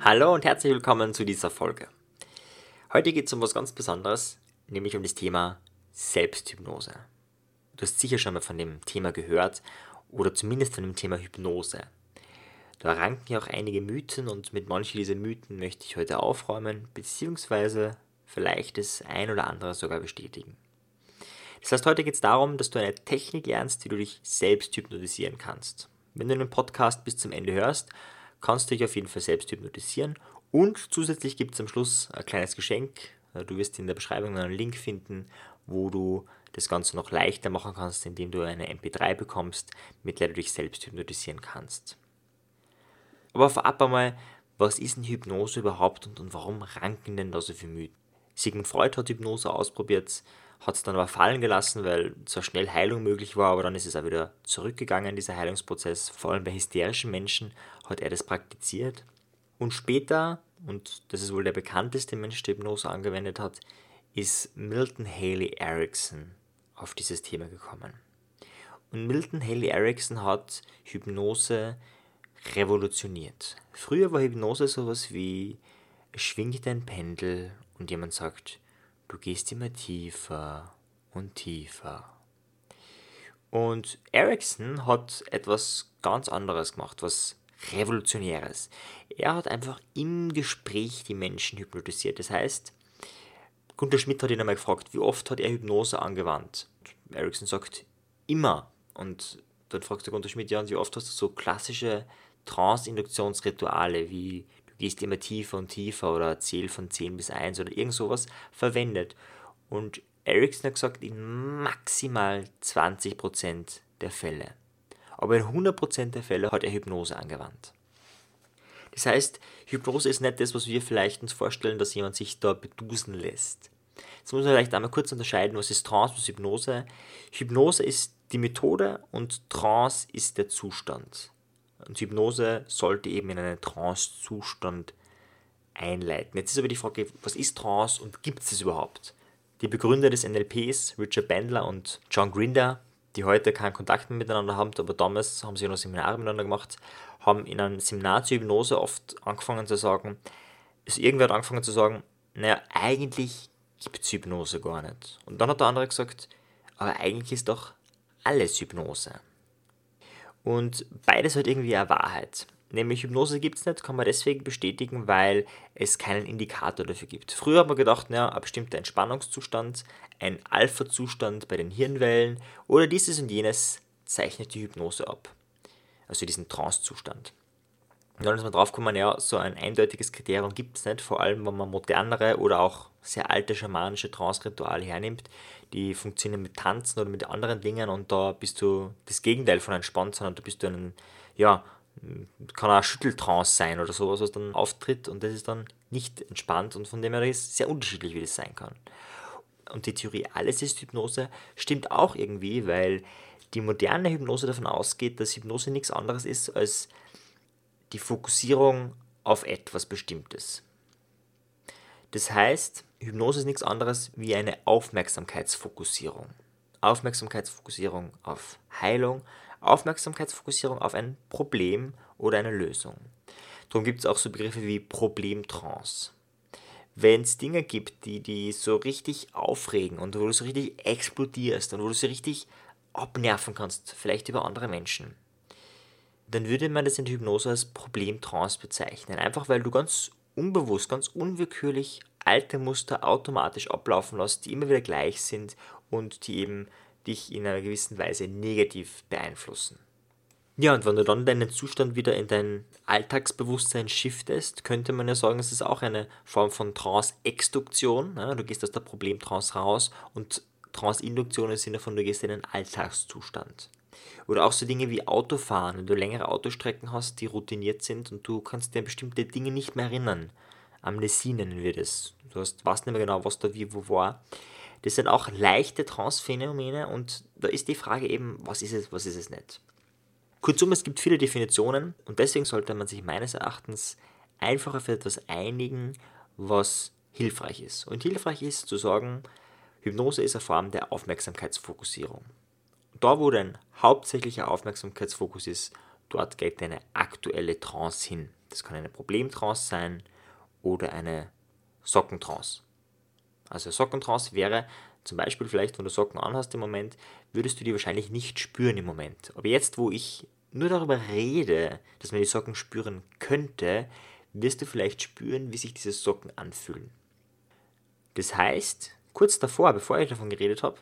Hallo und herzlich willkommen zu dieser Folge. Heute geht es um was ganz Besonderes, nämlich um das Thema Selbsthypnose. Du hast sicher schon mal von dem Thema gehört oder zumindest von dem Thema Hypnose. Da ranken ja auch einige Mythen und mit manchen dieser Mythen möchte ich heute aufräumen, beziehungsweise vielleicht das ein oder andere sogar bestätigen. Das heißt, heute geht es darum, dass du eine Technik lernst, wie du dich selbst hypnotisieren kannst. Wenn du den Podcast bis zum Ende hörst, kannst du dich auf jeden Fall selbst hypnotisieren und zusätzlich gibt es am Schluss ein kleines Geschenk. Du wirst in der Beschreibung einen Link finden, wo du das Ganze noch leichter machen kannst, indem du eine MP3 bekommst, mit der du dich selbst hypnotisieren kannst. Aber vorab einmal, was ist denn Hypnose überhaupt und, und warum ranken denn da so viele Mythen? Sigmund Freud hat Hypnose ausprobiert, hat es dann aber fallen gelassen, weil zwar schnell Heilung möglich war, aber dann ist es auch wieder zurückgegangen, dieser Heilungsprozess. Vor allem bei hysterischen Menschen hat er das praktiziert. Und später, und das ist wohl der bekannteste Mensch, der Hypnose angewendet hat, ist Milton Haley Erickson auf dieses Thema gekommen. Und Milton Haley Erickson hat Hypnose revolutioniert. Früher war Hypnose sowas wie, schwingt ein Pendel und jemand sagt, du gehst immer tiefer und tiefer. Und Erickson hat etwas ganz anderes gemacht, was Revolutionäres. Er hat einfach im Gespräch die Menschen hypnotisiert. Das heißt, Gunter Schmidt hat ihn einmal gefragt, wie oft hat er Hypnose angewandt? Erickson sagt, immer. Und dann fragt der Gunter Schmidt, ja, und wie oft hast du so klassische Trance-Induktionsrituale wie gehst immer tiefer und tiefer oder zähl von 10 bis 1 oder irgend sowas verwendet? Und Erickson hat gesagt, in maximal 20% der Fälle. Aber in 100% der Fälle hat er Hypnose angewandt. Das heißt, Hypnose ist nicht das, was wir vielleicht uns vorstellen, dass jemand sich da bedusen lässt. Jetzt muss man vielleicht einmal kurz unterscheiden, was ist Trance, was ist Hypnose. Hypnose ist die Methode und Trance ist der Zustand. Und Hypnose sollte eben in einen Trance-Zustand einleiten. Jetzt ist aber die Frage, was ist Trance und gibt es es überhaupt? Die Begründer des NLPs, Richard Bandler und John Grinder, die heute keinen Kontakt mehr miteinander haben, aber damals haben sie noch Seminare miteinander gemacht, haben in einem Seminar zur Hypnose oft angefangen zu sagen, also irgendwer hat angefangen zu sagen, naja, eigentlich gibt es Hypnose gar nicht. Und dann hat der andere gesagt, aber eigentlich ist doch alles Hypnose. Und beides hat irgendwie eine Wahrheit. Nämlich Hypnose gibt es nicht, kann man deswegen bestätigen, weil es keinen Indikator dafür gibt. Früher hat man gedacht, ja, ein bestimmter Entspannungszustand, ein Alpha-Zustand bei den Hirnwellen oder dieses und jenes zeichnet die Hypnose ab. Also diesen Trance-Zustand. Dann ist man drauf gekommen, ja, so ein eindeutiges Kriterium gibt es nicht, vor allem wenn man modernere oder auch sehr alte schamanische Trance-Rituale hernimmt, die funktionieren mit Tanzen oder mit anderen Dingen und da bist du das Gegenteil von entspannt, sondern da bist du einen, ja, kann auch Schütteltrance sein oder sowas, was dann auftritt und das ist dann nicht entspannt und von dem her ist sehr unterschiedlich, wie das sein kann. Und die Theorie, alles ist Hypnose, stimmt auch irgendwie, weil die moderne Hypnose davon ausgeht, dass Hypnose nichts anderes ist als die Fokussierung auf etwas Bestimmtes. Das heißt, Hypnose ist nichts anderes wie eine Aufmerksamkeitsfokussierung. Aufmerksamkeitsfokussierung auf Heilung, Aufmerksamkeitsfokussierung auf ein Problem oder eine Lösung. Darum gibt es auch so Begriffe wie Problemtrance. Wenn es Dinge gibt, die die so richtig aufregen und wo du so richtig explodierst und wo du sie richtig abnerven kannst, vielleicht über andere Menschen, dann würde man das in der Hypnose als Problemtrance bezeichnen. Einfach weil du ganz unbewusst, ganz unwillkürlich alte Muster automatisch ablaufen lässt, die immer wieder gleich sind und die eben dich in einer gewissen Weise negativ beeinflussen. Ja, und wenn du dann deinen Zustand wieder in dein Alltagsbewusstsein shiftest, könnte man ja sagen, es ist auch eine Form von Trance-Exduktion. Ja, du gehst aus der Problemtrance raus und Trance-Induktion im Sinne von, du gehst in einen Alltagszustand. Oder auch so Dinge wie Autofahren, wenn du längere Autostrecken hast, die routiniert sind und du kannst dir an bestimmte Dinge nicht mehr erinnern. Amnesie nennen wir das. Du hast, weißt nicht mehr genau, was da wie wo war. Das sind auch leichte Trance-Phänomene und da ist die Frage eben, was ist es, was ist es nicht. Kurzum, es gibt viele Definitionen und deswegen sollte man sich meines Erachtens einfach auf etwas einigen, was hilfreich ist. Und hilfreich ist zu sagen, Hypnose ist eine Form der Aufmerksamkeitsfokussierung. Da, wo dein hauptsächlicher Aufmerksamkeitsfokus ist, dort geht deine aktuelle Trance hin. Das kann eine Problemtrance sein oder eine Sockentrance. Also Sockentrance wäre zum Beispiel vielleicht, wenn du Socken anhast im Moment, würdest du die wahrscheinlich nicht spüren im Moment. Aber jetzt, wo ich nur darüber rede, dass man die Socken spüren könnte, wirst du vielleicht spüren, wie sich diese Socken anfühlen. Das heißt, kurz davor, bevor ich davon geredet habe,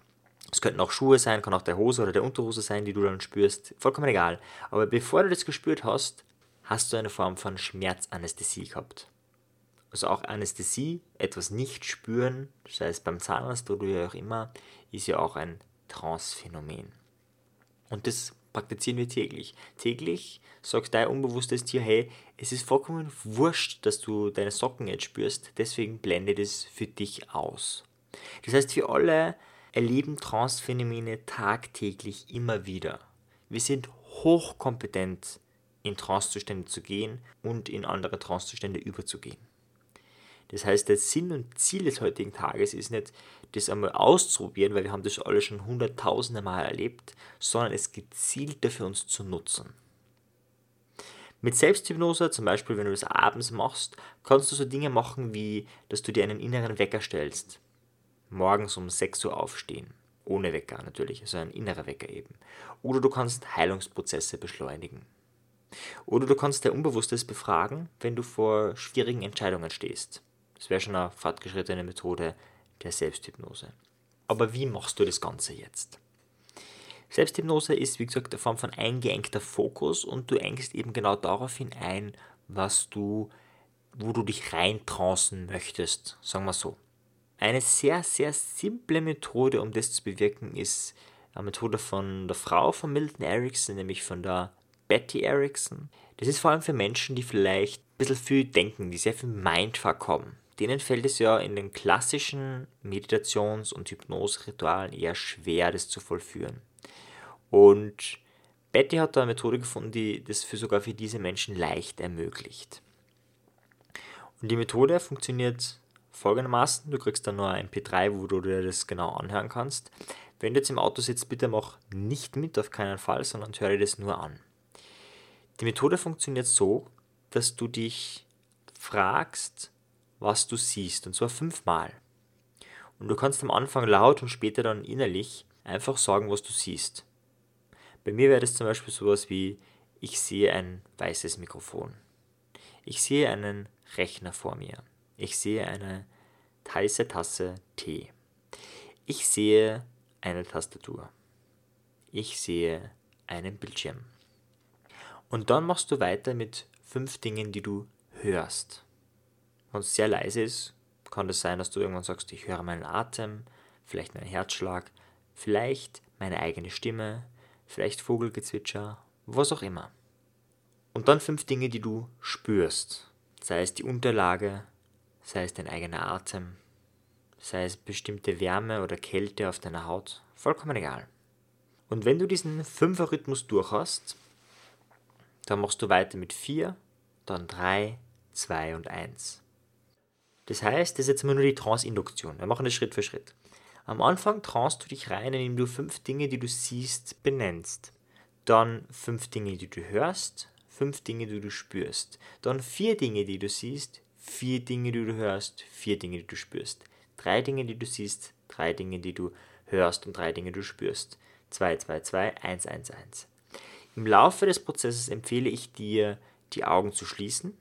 es könnten auch Schuhe sein, kann auch der Hose oder der Unterhose sein, die du dann spürst, vollkommen egal. Aber bevor du das gespürt hast, hast du eine Form von Schmerzanästhesie gehabt. Also auch Anästhesie, etwas nicht spüren, das heißt beim Zahnarzt oder wie auch immer, ist ja auch ein Trance-Phänomen. Und das praktizieren wir täglich. Täglich sagt dein unbewusstes Tier, hey, es ist vollkommen wurscht, dass du deine Socken jetzt spürst, deswegen blende das für dich aus. Das heißt, wir alle erleben Trance-Phänomene tagtäglich immer wieder. Wir sind hochkompetent in Trancezustände zu gehen und in andere Trancezustände überzugehen. Das heißt, der Sinn und Ziel des heutigen Tages ist nicht, das einmal auszuprobieren, weil wir haben das alle schon hunderttausende Mal erlebt, sondern es gezielter für uns zu nutzen. Mit Selbsthypnose, zum Beispiel wenn du das abends machst, kannst du so Dinge machen wie, dass du dir einen inneren Wecker stellst. Morgens um 6 Uhr aufstehen. Ohne Wecker natürlich, also ein innerer Wecker eben. Oder du kannst Heilungsprozesse beschleunigen. Oder du kannst dein Unbewusstes befragen, wenn du vor schwierigen Entscheidungen stehst. Das wäre schon eine fortgeschrittene Methode der Selbsthypnose. Aber wie machst du das Ganze jetzt? Selbsthypnose ist, wie gesagt, eine Form von eingeengter Fokus und du engst eben genau daraufhin ein, was du, wo du dich reintrancen möchtest, sagen wir so. Eine sehr, sehr simple Methode, um das zu bewirken, ist eine Methode von der Frau von Milton Erickson, nämlich von der Betty Erickson. Das ist vor allem für Menschen, die vielleicht ein bisschen viel denken, die sehr viel Mindfuck haben denen fällt es ja in den klassischen Meditations- und Hypnose-Ritualen eher schwer, das zu vollführen. Und Betty hat da eine Methode gefunden, die das für sogar für diese Menschen leicht ermöglicht. Und die Methode funktioniert folgendermaßen: Du kriegst dann nur ein MP3, wo du dir das genau anhören kannst. Wenn du jetzt im Auto sitzt, bitte mach nicht mit, auf keinen Fall, sondern hör dir das nur an. Die Methode funktioniert so, dass du dich fragst, was du siehst, und zwar fünfmal. Und du kannst am Anfang laut und später dann innerlich einfach sagen, was du siehst. Bei mir wäre das zum Beispiel sowas wie, ich sehe ein weißes Mikrofon. Ich sehe einen Rechner vor mir. Ich sehe eine heiße Tasse Tee. Ich sehe eine Tastatur. Ich sehe einen Bildschirm. Und dann machst du weiter mit fünf Dingen, die du hörst. Wenn es sehr leise ist, kann es das sein, dass du irgendwann sagst, ich höre meinen Atem, vielleicht meinen Herzschlag, vielleicht meine eigene Stimme, vielleicht Vogelgezwitscher, was auch immer. Und dann fünf Dinge, die du spürst. Sei es die Unterlage, sei es dein eigener Atem, sei es bestimmte Wärme oder Kälte auf deiner Haut, vollkommen egal. Und wenn du diesen Fünfer-Rhythmus durch hast, dann machst du weiter mit vier, dann drei, zwei und eins. Das heißt, das ist jetzt immer nur die Trance-Induktion. Wir machen das Schritt für Schritt. Am Anfang traust du dich rein, indem du fünf Dinge, die du siehst, benennst. Dann fünf Dinge, die du hörst, fünf Dinge, die du spürst. Dann vier Dinge, die du siehst, vier Dinge, die du hörst, vier Dinge, die du spürst. Drei Dinge, die du siehst, drei Dinge, die du hörst und drei Dinge, die du spürst. 2, 2, 2, 1, 1, 1. Im Laufe des Prozesses empfehle ich dir, die Augen zu schließen.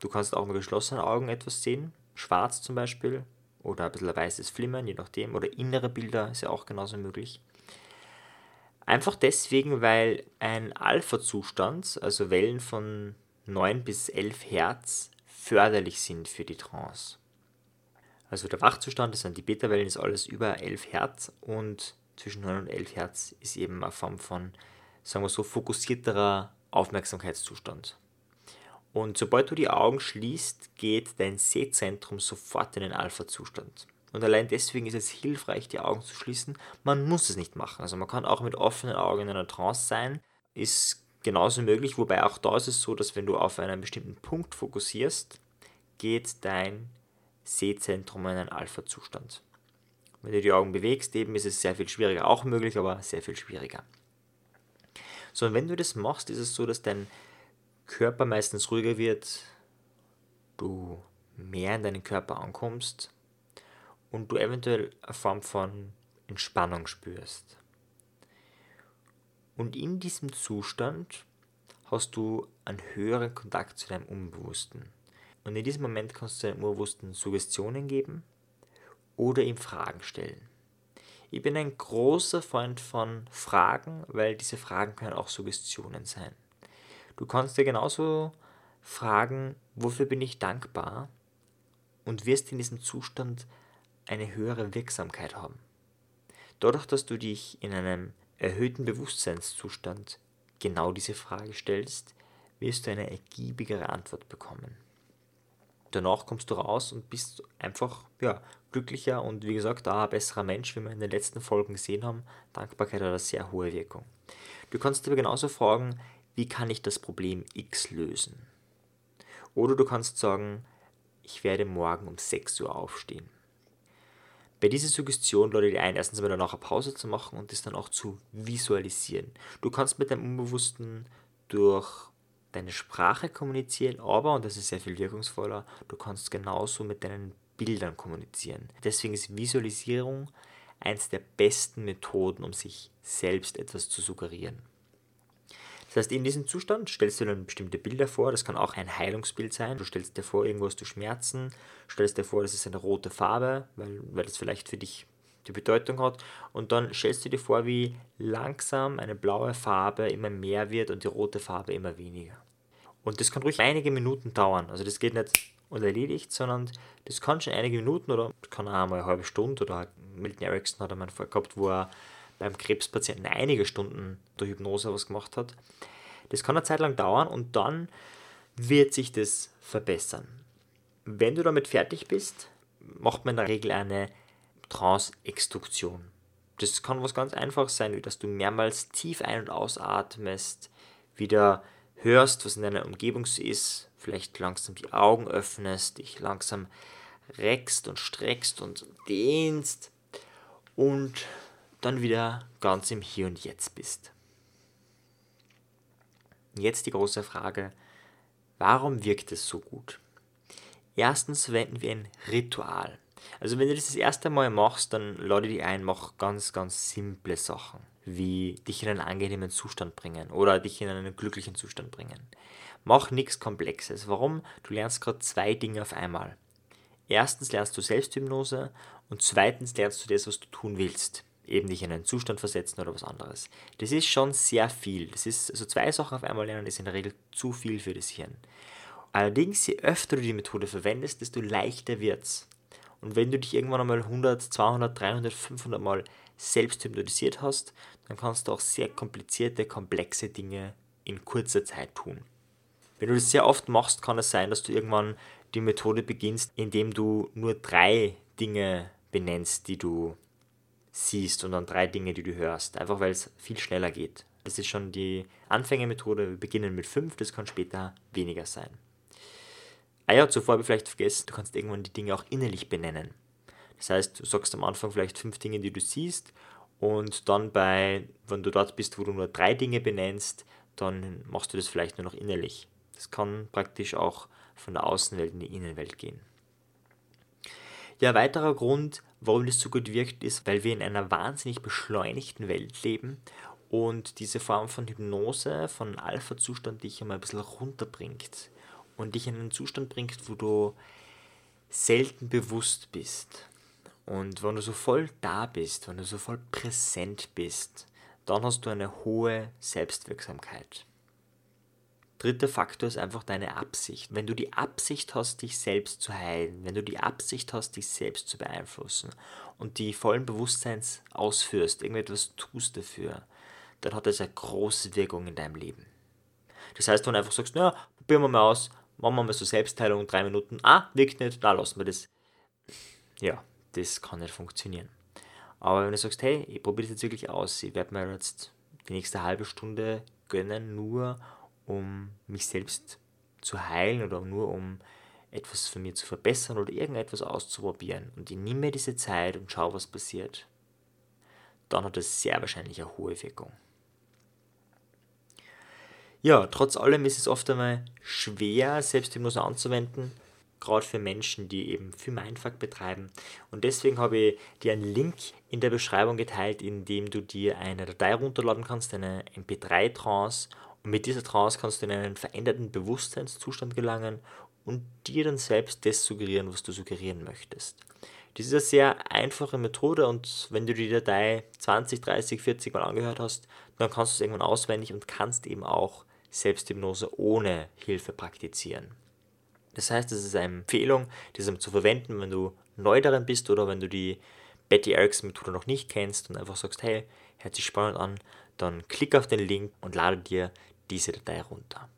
Du kannst auch mit geschlossenen Augen etwas sehen schwarz zum Beispiel oder ein bisschen weißes Flimmern, je nachdem, oder innere Bilder ist ja auch genauso möglich. Einfach deswegen, weil ein Alpha-Zustand, also Wellen von 9 bis 11 Hertz, förderlich sind für die Trance. Also der Wachzustand, das sind die Beta-Wellen, ist alles über 11 Hertz und zwischen 9 und 11 Hertz ist eben eine Form von, sagen wir so, fokussierterer Aufmerksamkeitszustand. Und sobald du die Augen schließt, geht dein Sehzentrum sofort in den Alpha-Zustand. Und allein deswegen ist es hilfreich, die Augen zu schließen. Man muss es nicht machen. Also man kann auch mit offenen Augen in einer Trance sein. Ist genauso möglich, wobei auch da ist es so, dass wenn du auf einen bestimmten Punkt fokussierst, geht dein Sehzentrum in einen Alpha-Zustand. Wenn du die Augen bewegst, eben ist es sehr viel schwieriger, auch möglich, aber sehr viel schwieriger. So, und wenn du das machst, ist es so, dass dein Körper meistens ruhiger wird, du mehr in deinen Körper ankommst und du eventuell eine Form von Entspannung spürst. Und in diesem Zustand hast du einen höheren Kontakt zu deinem Unbewussten. Und in diesem Moment kannst du deinem Unbewussten Suggestionen geben oder ihm Fragen stellen. Ich bin ein großer Freund von Fragen, weil diese Fragen können auch Suggestionen sein. Du kannst dir genauso fragen, wofür bin ich dankbar und wirst in diesem Zustand eine höhere Wirksamkeit haben. Dadurch, dass du dich in einem erhöhten Bewusstseinszustand genau diese Frage stellst, wirst du eine ergiebigere Antwort bekommen. Danach kommst du raus und bist einfach ja, glücklicher und wie gesagt auch ein besserer Mensch, wie wir in den letzten Folgen gesehen haben. Dankbarkeit hat eine sehr hohe Wirkung. Du kannst aber genauso fragen, wie kann ich das Problem X lösen? Oder du kannst sagen, ich werde morgen um 6 Uhr aufstehen. Bei dieser Suggestion lade ich ein, erstens mal danach eine Pause zu machen und das dann auch zu visualisieren. Du kannst mit deinem Unbewussten durch deine Sprache kommunizieren, aber, und das ist sehr viel wirkungsvoller, du kannst genauso mit deinen Bildern kommunizieren. Deswegen ist Visualisierung eins der besten Methoden, um sich selbst etwas zu suggerieren. Das heißt, in diesem Zustand stellst du dann bestimmte Bilder vor. Das kann auch ein Heilungsbild sein. Du stellst dir vor, irgendwo hast du Schmerzen, stellst dir vor, das ist eine rote Farbe, weil, weil das vielleicht für dich die Bedeutung hat. Und dann stellst du dir vor, wie langsam eine blaue Farbe immer mehr wird und die rote Farbe immer weniger. Und das kann ruhig einige Minuten dauern. Also das geht nicht unerledigt, sondern das kann schon einige Minuten oder kann auch mal eine halbe Stunde oder Milton Erickson hat einmal gehabt, wo er beim Krebspatienten einige Stunden der Hypnose was gemacht hat. Das kann eine Zeit lang dauern und dann wird sich das verbessern. Wenn du damit fertig bist, macht man in der Regel eine Trance-Extrunktion. Das kann was ganz Einfaches sein, wie dass du mehrmals tief ein- und ausatmest, wieder hörst, was in deiner Umgebung ist, vielleicht langsam die Augen öffnest, dich langsam reckst und streckst und dehnst und dann wieder ganz im Hier und Jetzt bist. Jetzt die große Frage, warum wirkt es so gut? Erstens verwenden wir ein Ritual. Also wenn du das das erste Mal machst, dann lade dich ein, mach ganz, ganz simple Sachen, wie dich in einen angenehmen Zustand bringen oder dich in einen glücklichen Zustand bringen. Mach nichts Komplexes. Warum? Du lernst gerade zwei Dinge auf einmal. Erstens lernst du Selbsthypnose und zweitens lernst du das, was du tun willst eben dich in einen Zustand versetzen oder was anderes. Das ist schon sehr viel. Das ist also zwei Sachen auf einmal lernen, ist in der Regel zu viel für das Hirn. Allerdings, je öfter du die Methode verwendest, desto leichter wird es. Und wenn du dich irgendwann einmal 100, 200, 300, 500 Mal selbst hypnotisiert hast, dann kannst du auch sehr komplizierte, komplexe Dinge in kurzer Zeit tun. Wenn du das sehr oft machst, kann es sein, dass du irgendwann die Methode beginnst, indem du nur drei Dinge benennst, die du siehst und dann drei Dinge, die du hörst. Einfach weil es viel schneller geht. Das ist schon die Anfängermethode. Wir beginnen mit fünf, das kann später weniger sein. Ah ja, zuvor habe ich vielleicht vergessen, du kannst irgendwann die Dinge auch innerlich benennen. Das heißt, du sagst am Anfang vielleicht fünf Dinge, die du siehst und dann bei, wenn du dort bist, wo du nur drei Dinge benennst, dann machst du das vielleicht nur noch innerlich. Das kann praktisch auch von der Außenwelt in die Innenwelt gehen. Ja, weiterer Grund, warum das so gut wirkt, ist, weil wir in einer wahnsinnig beschleunigten Welt leben und diese Form von Hypnose, von Alpha-Zustand dich einmal ein bisschen runterbringt und dich in einen Zustand bringt, wo du selten bewusst bist. Und wenn du so voll da bist, wenn du so voll präsent bist, dann hast du eine hohe Selbstwirksamkeit. Dritter Faktor ist einfach deine Absicht. Wenn du die Absicht hast, dich selbst zu heilen, wenn du die Absicht hast, dich selbst zu beeinflussen und die vollen Bewusstseins ausführst, irgendetwas tust dafür, dann hat das eine große Wirkung in deinem Leben. Das heißt, wenn du einfach sagst, naja, probieren wir mal aus, machen wir mal so Selbstheilung, drei Minuten, ah, wirkt nicht, da lassen wir das. Ja, das kann nicht funktionieren. Aber wenn du sagst, hey, ich probiere das jetzt wirklich aus, ich werde mir jetzt die nächste halbe Stunde gönnen, nur um mich selbst zu heilen oder nur um etwas für mir zu verbessern oder irgendetwas auszuprobieren und ich nehme mir diese Zeit und schaue, was passiert, dann hat das sehr wahrscheinlich eine hohe Wirkung. Ja, trotz allem ist es oft einmal schwer, Selbsthypnose anzuwenden, gerade für Menschen, die eben viel Mindfuck betreiben. Und deswegen habe ich dir einen Link in der Beschreibung geteilt, in dem du dir eine Datei runterladen kannst, eine MP3-Trance. Mit dieser Trance kannst du in einen veränderten Bewusstseinszustand gelangen und dir dann selbst das suggerieren, was du suggerieren möchtest. Das ist eine sehr einfache Methode und wenn du die Datei 20, 30, 40 Mal angehört hast, dann kannst du es irgendwann auswendig und kannst eben auch Selbsthypnose ohne Hilfe praktizieren. Das heißt, es ist eine Empfehlung, diese zu verwenden, wenn du neu darin bist oder wenn du die Betty Erickson Methode noch nicht kennst und einfach sagst, hey, hört sich spannend an, dann klick auf den Link und lade dir diese Datei runter.